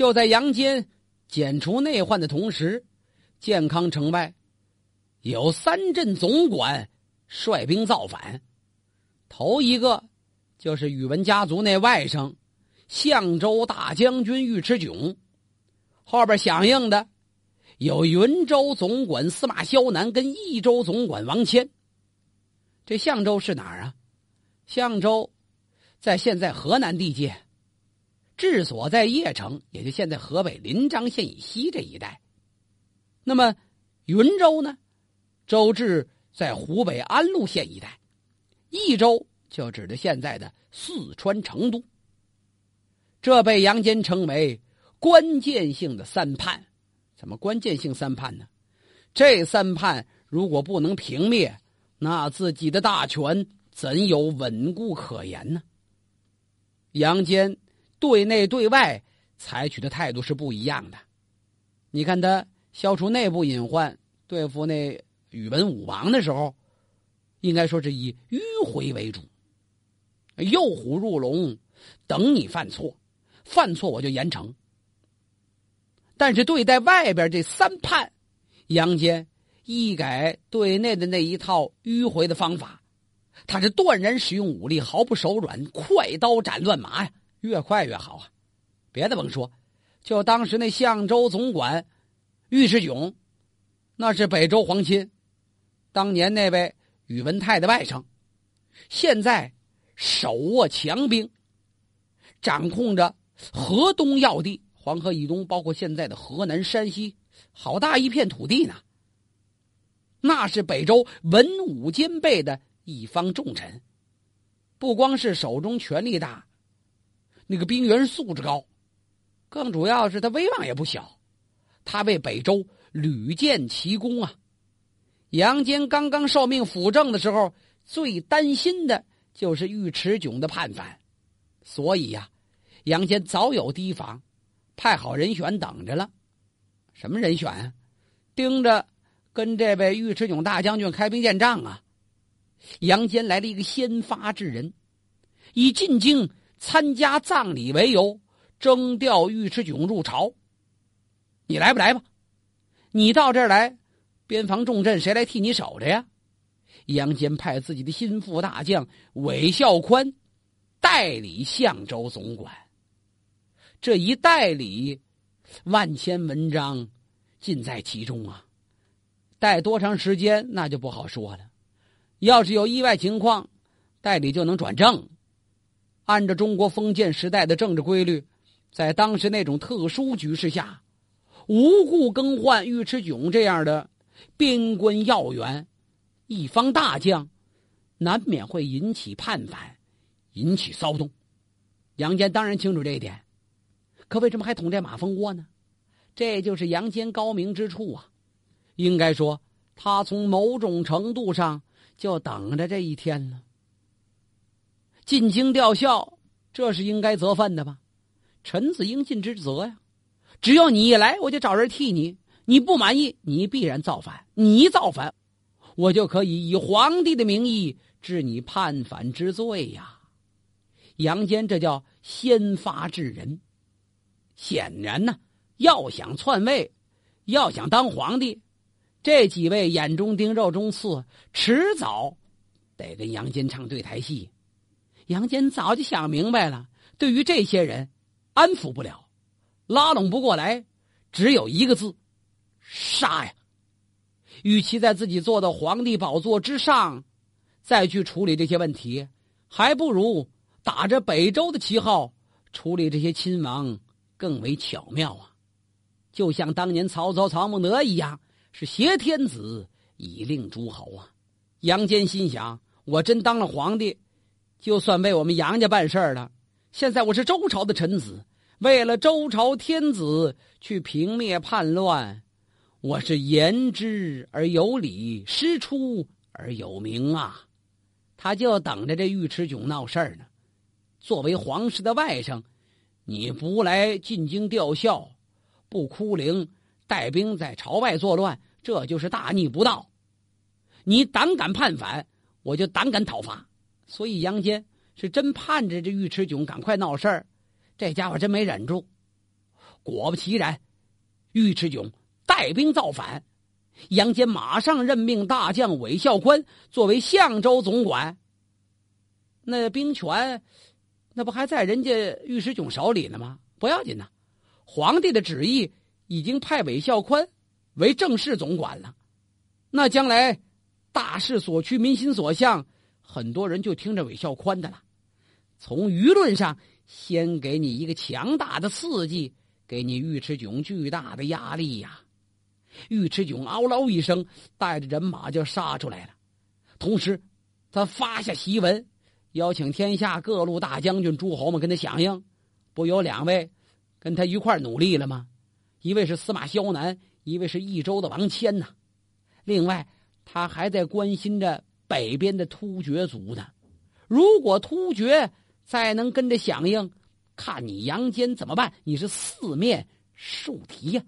就在杨坚剪除内患的同时，建康城外有三镇总管率兵造反。头一个就是宇文家族那外甥相州大将军尉迟迥，后边响应的有云州总管司马萧南跟益州总管王谦。这相州是哪儿啊？相州在现在河南地界。治所在邺城，也就现在河北临漳县以西这一带。那么，云州呢？州治在湖北安陆县一带。益州就指的现在的四川成都。这被杨坚称为关键性的三叛。怎么关键性三叛呢？这三叛如果不能平灭，那自己的大权怎有稳固可言呢？杨坚。对内对外采取的态度是不一样的。你看他消除内部隐患、对付那宇文武王的时候，应该说是以迂回为主，诱虎入笼，等你犯错，犯错我就严惩。但是对待外边这三叛，杨坚一改对内的那一套迂回的方法，他是断然使用武力，毫不手软，快刀斩乱麻呀。越快越好啊！别的甭说，就当时那相州总管尉迟迥，那是北周皇亲，当年那位宇文泰的外甥，现在手握强兵，掌控着河东要地，黄河以东，包括现在的河南、山西，好大一片土地呢。那是北周文武兼备的一方重臣，不光是手中权力大。那个兵员素质高，更主要是他威望也不小，他为北周屡建奇功啊。杨坚刚刚受命辅政的时候，最担心的就是尉迟迥的叛反，所以呀，杨坚早有提防，派好人选等着了。什么人选？盯着跟这位尉迟迥大将军开兵见仗啊。杨坚来了一个先发制人，以进京。参加葬礼为由，征调尉迟迥入朝。你来不来吧？你到这儿来，边防重镇谁来替你守着呀？杨坚派自己的心腹大将韦孝宽代理相州总管。这一代理，万千文章尽在其中啊！待多长时间那就不好说了。要是有意外情况，代理就能转正。按照中国封建时代的政治规律，在当时那种特殊局势下，无故更换尉迟迥这样的边关要员、一方大将，难免会引起叛反，引起骚动。杨坚当然清楚这一点，可为什么还捅这马蜂窝呢？这就是杨坚高明之处啊！应该说，他从某种程度上就等着这一天了。进京吊孝，这是应该责分的吧？臣子应尽之责呀！只要你一来，我就找人替你。你不满意，你必然造反。你一造反，我就可以以皇帝的名义治你叛反之罪呀！杨坚这叫先发制人。显然呢，要想篡位，要想当皇帝，这几位眼中钉、肉中刺，迟早得跟杨坚唱对台戏。杨坚早就想明白了，对于这些人，安抚不了，拉拢不过来，只有一个字：杀呀！与其在自己坐到皇帝宝座之上，再去处理这些问题，还不如打着北周的旗号处理这些亲王更为巧妙啊！就像当年曹操、曹孟德一样，是挟天子以令诸侯啊！杨坚心想：我真当了皇帝。就算为我们杨家办事儿了，现在我是周朝的臣子，为了周朝天子去平灭叛乱，我是言之而有理，师出而有名啊！他就等着这尉迟迥闹事儿呢。作为皇室的外甥，你不来进京吊孝，不哭灵，带兵在朝外作乱，这就是大逆不道。你胆敢叛反，我就胆敢讨伐。所以杨坚是真盼着这尉迟迥赶快闹事儿，这家伙真没忍住。果不其然，尉迟迥带兵造反，杨坚马上任命大将韦孝宽作为相州总管。那兵权，那不还在人家尉迟迥手里呢吗？不要紧呐，皇帝的旨意已经派韦孝宽为正式总管了。那将来大势所趋，民心所向，很多人就听着韦孝宽的了。从舆论上先给你一个强大的刺激，给你尉迟迥巨大的压力呀。尉迟迥嗷嗷一声，带着人马就杀出来了。同时，他发下檄文。邀请天下各路大将军、诸侯们跟他响应，不有两位跟他一块努力了吗？一位是司马萧南，一位是益州的王谦呐。另外，他还在关心着北边的突厥族呢。如果突厥再能跟着响应，看你杨坚怎么办？你是四面受敌呀。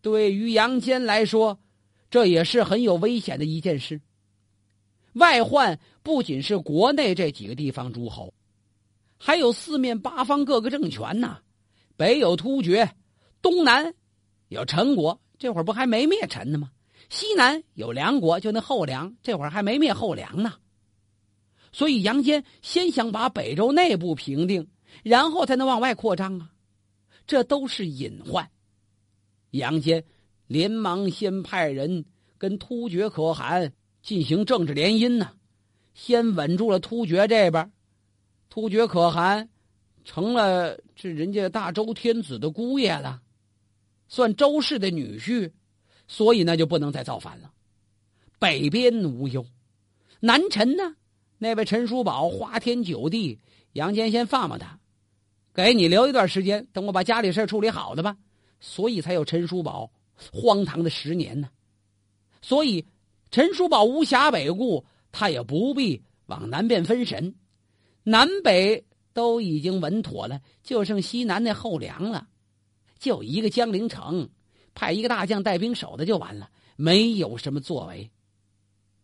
对于杨坚来说，这也是很有危险的一件事。外患不仅是国内这几个地方诸侯，还有四面八方各个政权呐。北有突厥，东南有陈国，这会儿不还没灭陈呢吗？西南有梁国，就那后梁，这会儿还没灭后梁呢。所以杨坚先想把北周内部平定，然后才能往外扩张啊。这都是隐患。杨坚连忙先派人跟突厥可汗。进行政治联姻呢，先稳住了突厥这边，突厥可汗成了这人家大周天子的姑爷了，算周氏的女婿，所以呢就不能再造反了。北边无忧，南陈呢，那位陈叔宝花天酒地，杨坚先放放他，给你留一段时间，等我把家里事处理好了吧。所以才有陈叔宝荒唐的十年呢，所以。陈叔宝无暇北顾，他也不必往南边分神，南北都已经稳妥了，就剩西南那后梁了，就一个江陵城，派一个大将带兵守的就完了，没有什么作为。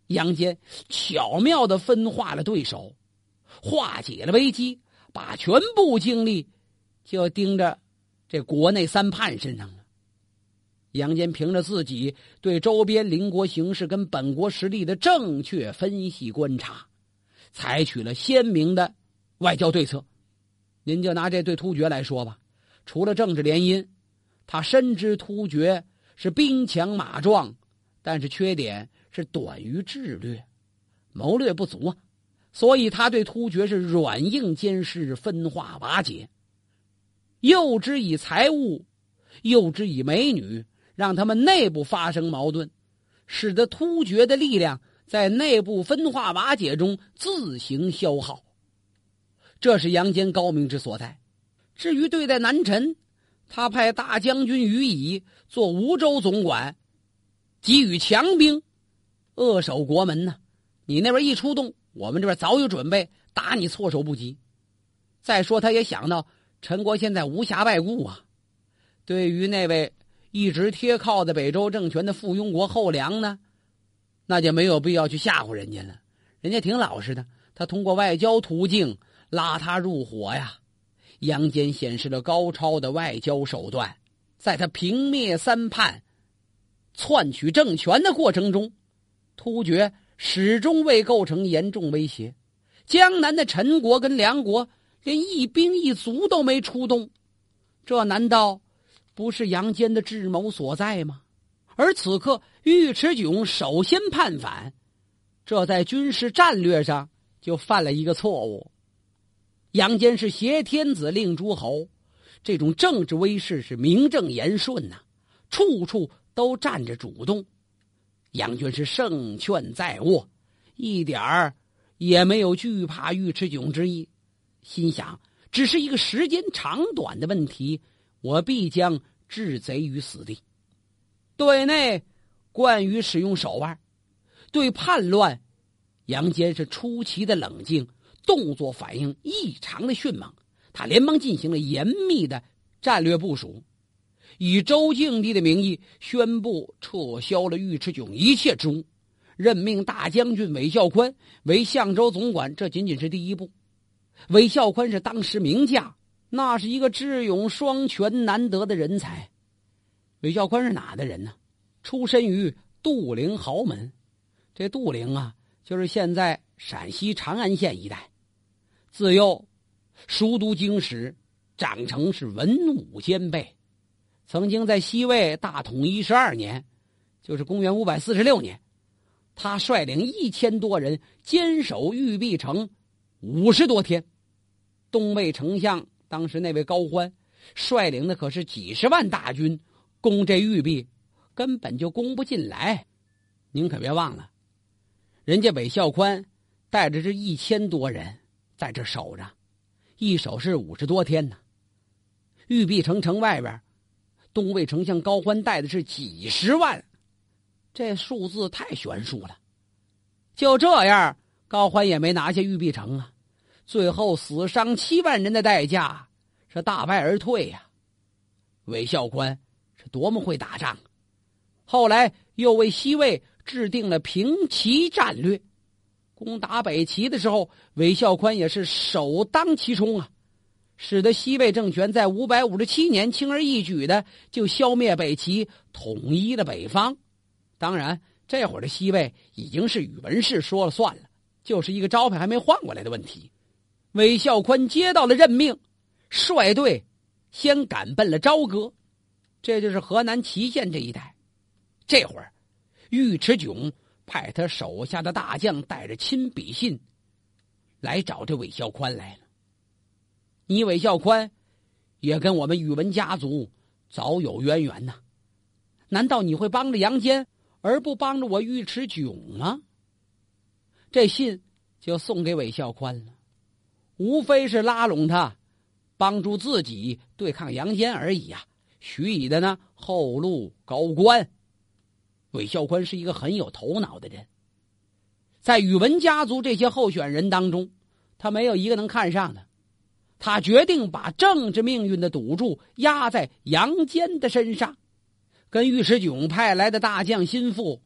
杨坚巧妙的分化了对手，化解了危机，把全部精力就盯着这国内三叛身上了。杨坚凭着自己对周边邻国形势跟本国实力的正确分析观察，采取了鲜明的外交对策。您就拿这对突厥来说吧，除了政治联姻，他深知突厥是兵强马壮，但是缺点是短于智略，谋略不足啊。所以他对突厥是软硬兼施，分化瓦解，诱之以财物，诱之以美女。让他们内部发生矛盾，使得突厥的力量在内部分化瓦解中自行消耗。这是杨坚高明之所在。至于对待南陈，他派大将军于乙做吴州总管，给予强兵，扼守国门呢。你那边一出动，我们这边早有准备，打你措手不及。再说，他也想到陈国现在无暇外顾啊。对于那位。一直贴靠在北周政权的附庸国后梁呢，那就没有必要去吓唬人家了。人家挺老实的，他通过外交途径拉他入伙呀。杨坚显示了高超的外交手段，在他平灭三叛、篡取政权的过程中，突厥始终未构成严重威胁。江南的陈国跟梁国连一兵一卒都没出动，这难道？不是杨坚的智谋所在吗？而此刻尉迟迥首先叛反，这在军事战略上就犯了一个错误。杨坚是挟天子令诸侯，这种政治威势是名正言顺呐，处处都占着主动。杨军是胜券在握，一点儿也没有惧怕尉迟迥之意，心想只是一个时间长短的问题。我必将置贼于死地。对内惯于使用手腕，对叛乱，杨坚是出奇的冷静，动作反应异常的迅猛。他连忙进行了严密的战略部署，以周敬帝的名义宣布撤销了尉迟迥一切职务，任命大将军韦孝宽为相州总管。这仅仅是第一步。韦孝宽是当时名将，那是一个智勇双全、难得的人才。韦孝宽是哪的人呢？出身于杜陵豪门。这杜陵啊，就是现在陕西长安县一带。自幼熟读经史，长成是文武兼备。曾经在西魏大统一十二年，就是公元五百四十六年，他率领一千多人坚守玉璧城五十多天。东魏丞相当时那位高欢率领的可是几十万大军攻这玉璧，根本就攻不进来。您可别忘了，人家韦孝宽带着这一千多人在这守着，一守是五十多天呢。玉璧城城外边。东魏丞相高欢带的是几十万，这数字太悬殊了。就这样，高欢也没拿下玉璧城啊。最后死伤七万人的代价是大败而退呀。韦孝宽是多么会打仗，后来又为西魏制定了平齐战略。攻打北齐的时候，韦孝宽也是首当其冲啊。使得西魏政权在五百五十七年轻而易举的就消灭北齐，统一了北方。当然，这会儿的西魏已经是宇文氏说了算了，就是一个招牌还没换过来的问题。韦孝宽接到了任命，率队先赶奔了朝歌，这就是河南淇县这一带。这会儿，尉迟迥派他手下的大将带着亲笔信来找这韦孝宽来了。你韦孝宽，也跟我们宇文家族早有渊源呐？难道你会帮着杨坚，而不帮着我尉迟迥吗？这信就送给韦孝宽了，无非是拉拢他，帮助自己对抗杨坚而已呀。许以的呢，后路高官。韦孝宽是一个很有头脑的人，在宇文家族这些候选人当中，他没有一个能看上的。他决定把政治命运的赌注压在杨坚的身上，跟尉迟迥派来的大将心腹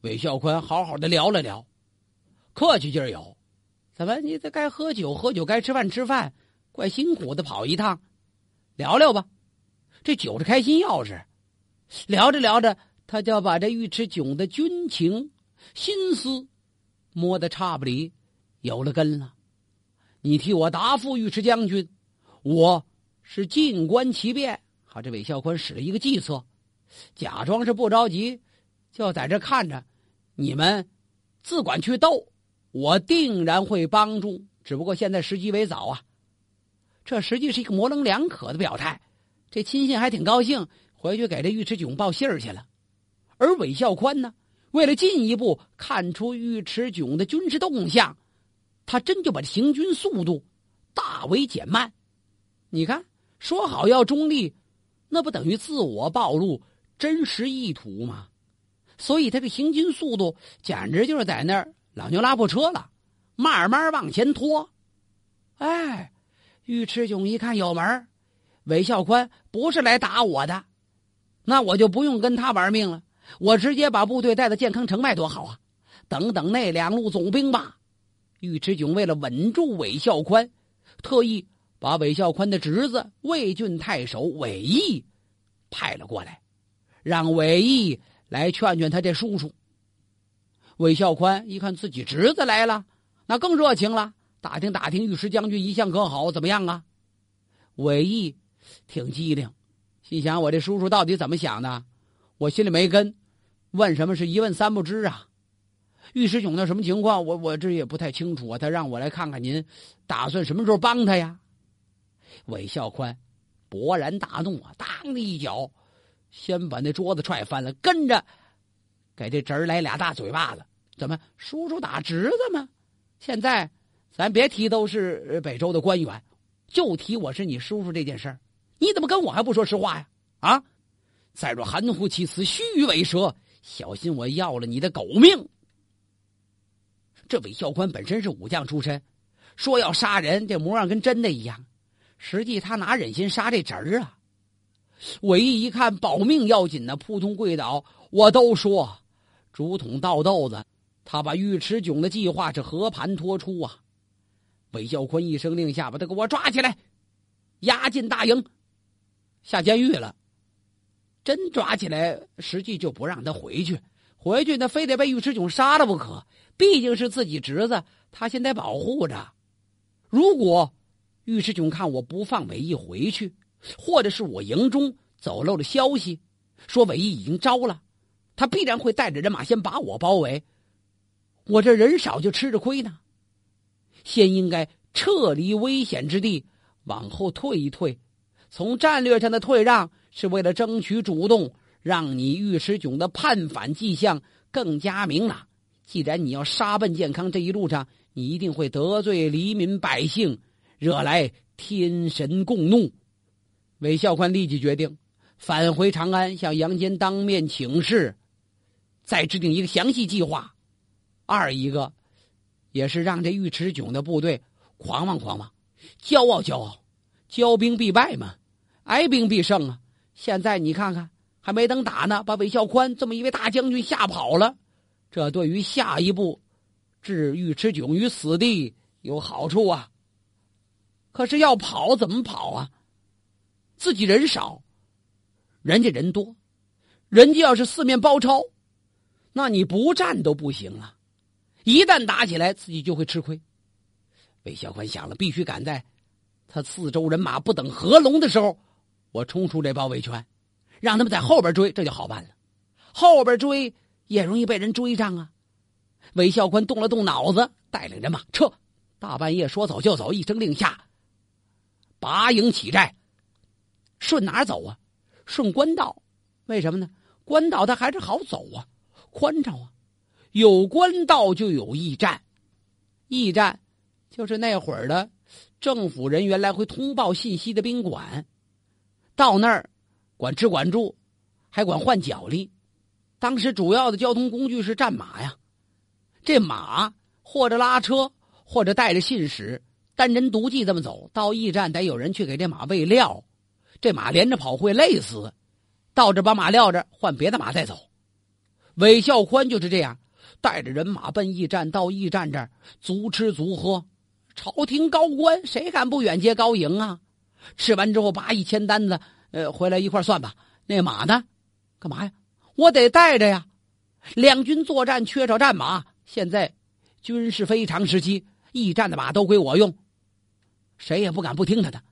韦孝宽好好的聊了聊，客气劲儿有，怎么你这该喝酒喝酒，该吃饭吃饭，怪辛苦的跑一趟，聊聊吧，这酒是开心钥匙，聊着聊着，他就把这尉迟迥的军情心思摸得差不离，有了根了。你替我答复尉迟将军，我是静观其变。好，这韦孝宽使了一个计策，假装是不着急，就在这看着。你们自管去斗，我定然会帮助。只不过现在时机为早啊。这实际是一个模棱两可的表态。这亲信还挺高兴，回去给这尉迟迥报信儿去了。而韦孝宽呢，为了进一步看出尉迟迥的军事动向。他真就把这行军速度大为减慢，你看，说好要中立，那不等于自我暴露真实意图吗？所以他这行军速度简直就是在那儿老牛拉破车了，慢慢往前拖。哎，尉迟迥一看有门韦孝宽不是来打我的，那我就不用跟他玩命了，我直接把部队带到健康城外多好啊！等等那两路总兵吧。尉迟迥为了稳住韦孝宽，特意把韦孝宽的侄子魏郡太守韦毅派了过来，让韦毅来劝劝他这叔叔。韦孝宽一看自己侄子来了，那更热情了，打听打听尉迟将军一向可好，怎么样啊？韦毅挺机灵，心想我这叔叔到底怎么想的？我心里没根，问什么是一问三不知啊。尉迟迥那什么情况？我我这也不太清楚啊。他让我来看看您，打算什么时候帮他呀？韦孝宽勃然大怒啊！当的一脚，先把那桌子踹翻了，跟着给这侄儿来俩大嘴巴子。怎么，叔叔打侄子吗？现在咱别提都是北周的官员，就提我是你叔叔这件事儿，你怎么跟我还不说实话呀？啊！再若含糊其辞，虚与委蛇，小心我要了你的狗命！这韦孝宽本身是武将出身，说要杀人，这模样跟真的一样。实际他哪忍心杀这侄儿啊？韦义一看保命要紧呢，扑通跪倒。我都说，竹筒倒豆子，他把尉迟迥的计划是和盘托出啊！韦孝宽一声令下，把他给我抓起来。押进大营，下监狱了。真抓起来，实际就不让他回去，回去那非得被尉迟迥杀了不可。毕竟是自己侄子，他先得保护着。如果尉迟迥看我不放韦义回去，或者是我营中走漏了消息，说韦义已经招了，他必然会带着人马先把我包围。我这人少就吃着亏呢。先应该撤离危险之地，往后退一退。从战略上的退让，是为了争取主动，让你尉迟迥的叛反迹象更加明朗。既然你要杀奔健康，这一路上你一定会得罪黎民百姓，惹来天神共怒。韦孝宽立即决定返回长安，向杨坚当面请示，再制定一个详细计划。二一个，也是让这尉迟迥的部队狂妄狂妄，骄傲骄傲，骄兵必败嘛。哀兵必胜啊！现在你看看，还没等打呢，把韦孝宽这么一位大将军吓跑了，这对于下一步置尉迟迥于死地有好处啊。可是要跑怎么跑啊？自己人少，人家人多，人家要是四面包抄，那你不战都不行啊！一旦打起来，自己就会吃亏。韦孝宽想了，必须赶在他四周人马不等合拢的时候。我冲出这包围圈，让他们在后边追，这就好办了。后边追也容易被人追上啊！韦孝宽动了动脑子，带领人马撤。大半夜说走就走，一声令下，拔营起寨。顺哪走啊？顺官道。为什么呢？官道它还是好走啊，宽敞啊。有官道就有驿站，驿站就是那会儿的政府人员来回通报信息的宾馆。到那儿，管吃管住，还管换脚力。当时主要的交通工具是战马呀，这马或者拉车，或者带着信使，单人独骑这么走。到驿站得有人去给这马喂料，这马连着跑会累死。到这把马撂着，换别的马再走。韦孝宽就是这样，带着人马奔驿站。到驿站这儿，足吃足喝。朝廷高官谁敢不远接高迎啊？吃完之后，把一千单子，呃，回来一块算吧。那马呢？干嘛呀？我得带着呀。两军作战缺少战马，现在军事非常时期，驿站的马都归我用，谁也不敢不听他的。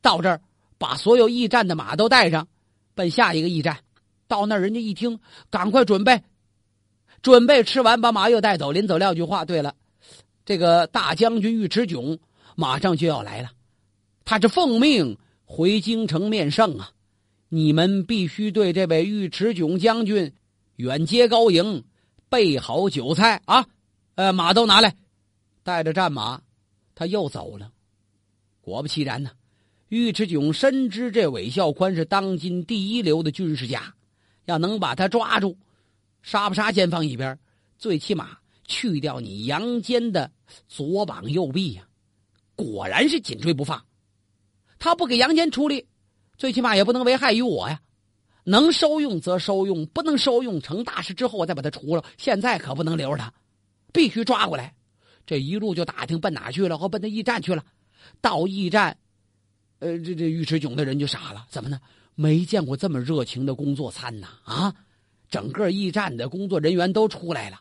到这儿，把所有驿站的马都带上，奔下一个驿站。到那儿，人家一听，赶快准备，准备吃完，把马又带走。临走撂句话：对了，这个大将军尉迟迥马上就要来了。他是奉命回京城面圣啊！你们必须对这位尉迟迥将军远接高迎，备好酒菜啊！呃，马都拿来，带着战马，他又走了。果不其然呢，尉迟迥深知这韦孝宽是当今第一流的军事家，要能把他抓住，杀不杀先放一边，最起码去掉你杨坚的左膀右臂呀！果然是紧追不放。他不给杨坚处理，最起码也不能危害于我呀。能收用则收用，不能收用，成大事之后我再把他除了。现在可不能留着他，必须抓过来。这一路就打听奔哪去了，或奔那驿站去了。到驿站，呃，这这尉迟迥的人就傻了，怎么呢？没见过这么热情的工作餐呐！啊，整个驿站的工作人员都出来了，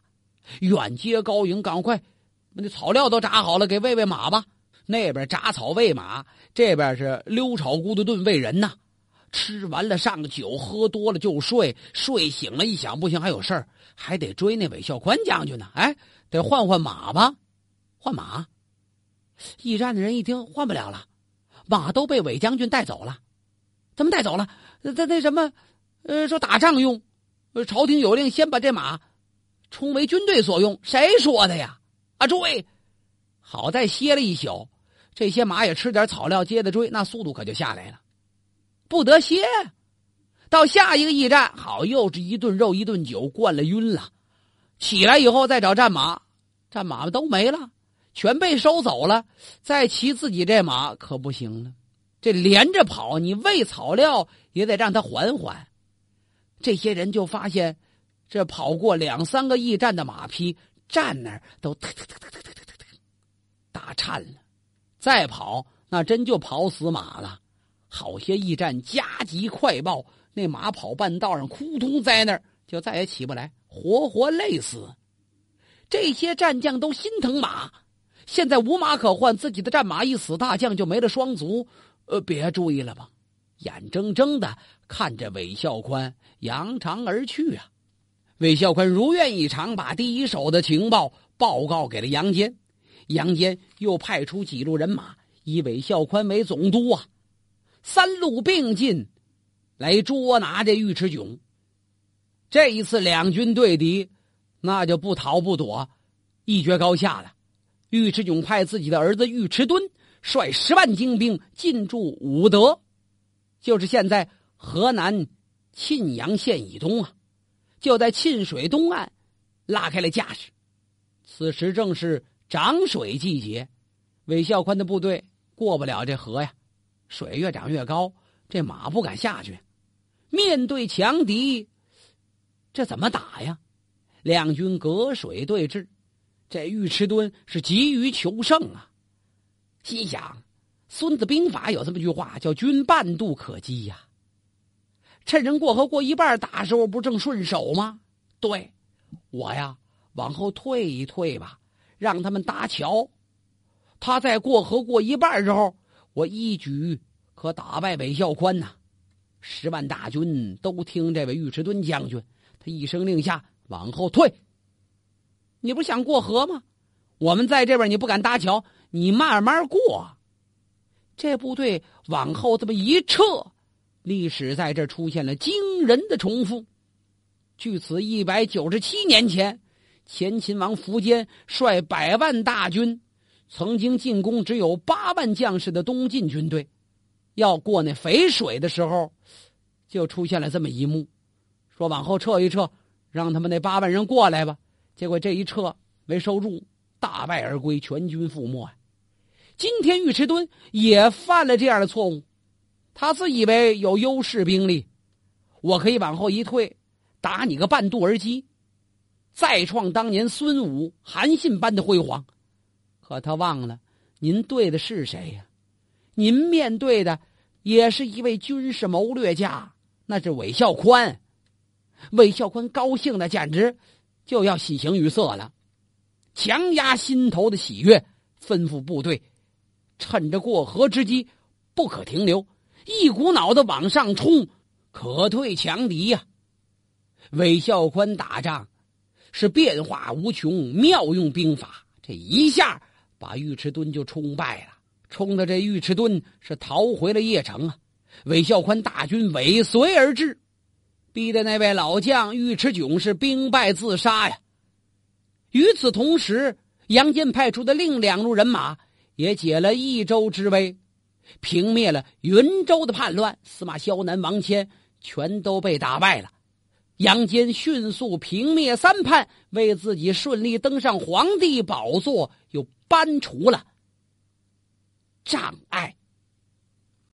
远接高迎，赶快，那草料都炸好了，给喂喂马吧。那边铡草喂马，这边是溜炒咕嘟炖喂人呐。吃完了上酒，喝多了就睡，睡醒了，一想不行，还有事儿，还得追那韦孝宽将军呢。哎，得换换马吧，换马。驿站的人一听，换不了了，马都被韦将军带走了。怎么带走了？那那什么，呃，说打仗用，朝廷有令，先把这马充为军队所用。谁说的呀？啊，诸位，好在歇了一宿。这些马也吃点草料，接着追，那速度可就下来了，不得歇。到下一个驿站，好，又是一顿肉，一顿酒，灌了晕了。起来以后再找战马，战马都没了，全被收走了。再骑自己这马可不行了，这连着跑，你喂草料也得让它缓缓。这些人就发现，这跑过两三个驿站的马匹站那儿都打颤了。再跑，那真就跑死马了。好些驿站加急快报，那马跑半道上，扑通在那儿，就再也起不来，活活累死。这些战将都心疼马，现在无马可换，自己的战马一死，大将就没了双足。呃，别追了吧，眼睁睁的看着韦孝宽扬长而去啊！韦孝宽如愿以偿，把第一手的情报报告给了杨坚。杨坚又派出几路人马，以韦孝宽为总督啊，三路并进，来捉拿这尉迟迥。这一次两军对敌，那就不逃不躲，一决高下了。尉迟迥派自己的儿子尉迟敦率十万精兵进驻武德，就是现在河南沁阳县以东啊，就在沁水东岸拉开了架势。此时正是。涨水季节，韦孝宽的部队过不了这河呀，水越涨越高，这马不敢下去。面对强敌，这怎么打呀？两军隔水对峙，这尉迟敦是急于求胜啊，心想《孙子兵法》有这么句话，叫“军半渡可击”呀。趁人过河过一半打时候，不正顺手吗？对，我呀，往后退一退吧。让他们搭桥，他在过河过一半时候，我一举可打败韦孝宽呐！十万大军都听这位尉迟敦将军，他一声令下，往后退。你不想过河吗？我们在这边，你不敢搭桥，你慢慢过。这部队往后这么一撤，历史在这出现了惊人的重复。距此一百九十七年前。前秦王苻坚率百万大军，曾经进攻只有八万将士的东晋军队，要过那淝水的时候，就出现了这么一幕：说往后撤一撤，让他们那八万人过来吧。结果这一撤没收住，大败而归，全军覆没。今天尉迟敦也犯了这样的错误，他自以为有优势兵力，我可以往后一退，打你个半渡而击。再创当年孙武、韩信般的辉煌，可他忘了，您对的是谁呀？您面对的也是一位军事谋略家，那是韦孝宽。韦孝宽高兴的简直就要喜形于色了，强压心头的喜悦，吩咐部队趁着过河之机不可停留，一股脑的往上冲，可退强敌呀！韦孝宽打仗。是变化无穷，妙用兵法，这一下把尉迟敦就冲败了，冲的这尉迟敦是逃回了邺城啊。韦孝宽大军尾随而至，逼得那位老将尉迟迥是兵败自杀呀。与此同时，杨坚派出的另两路人马也解了益州之危，平灭了云州的叛乱，司马萧南、王谦全都被打败了。杨坚迅速平灭三叛，为自己顺利登上皇帝宝座又搬除了障碍。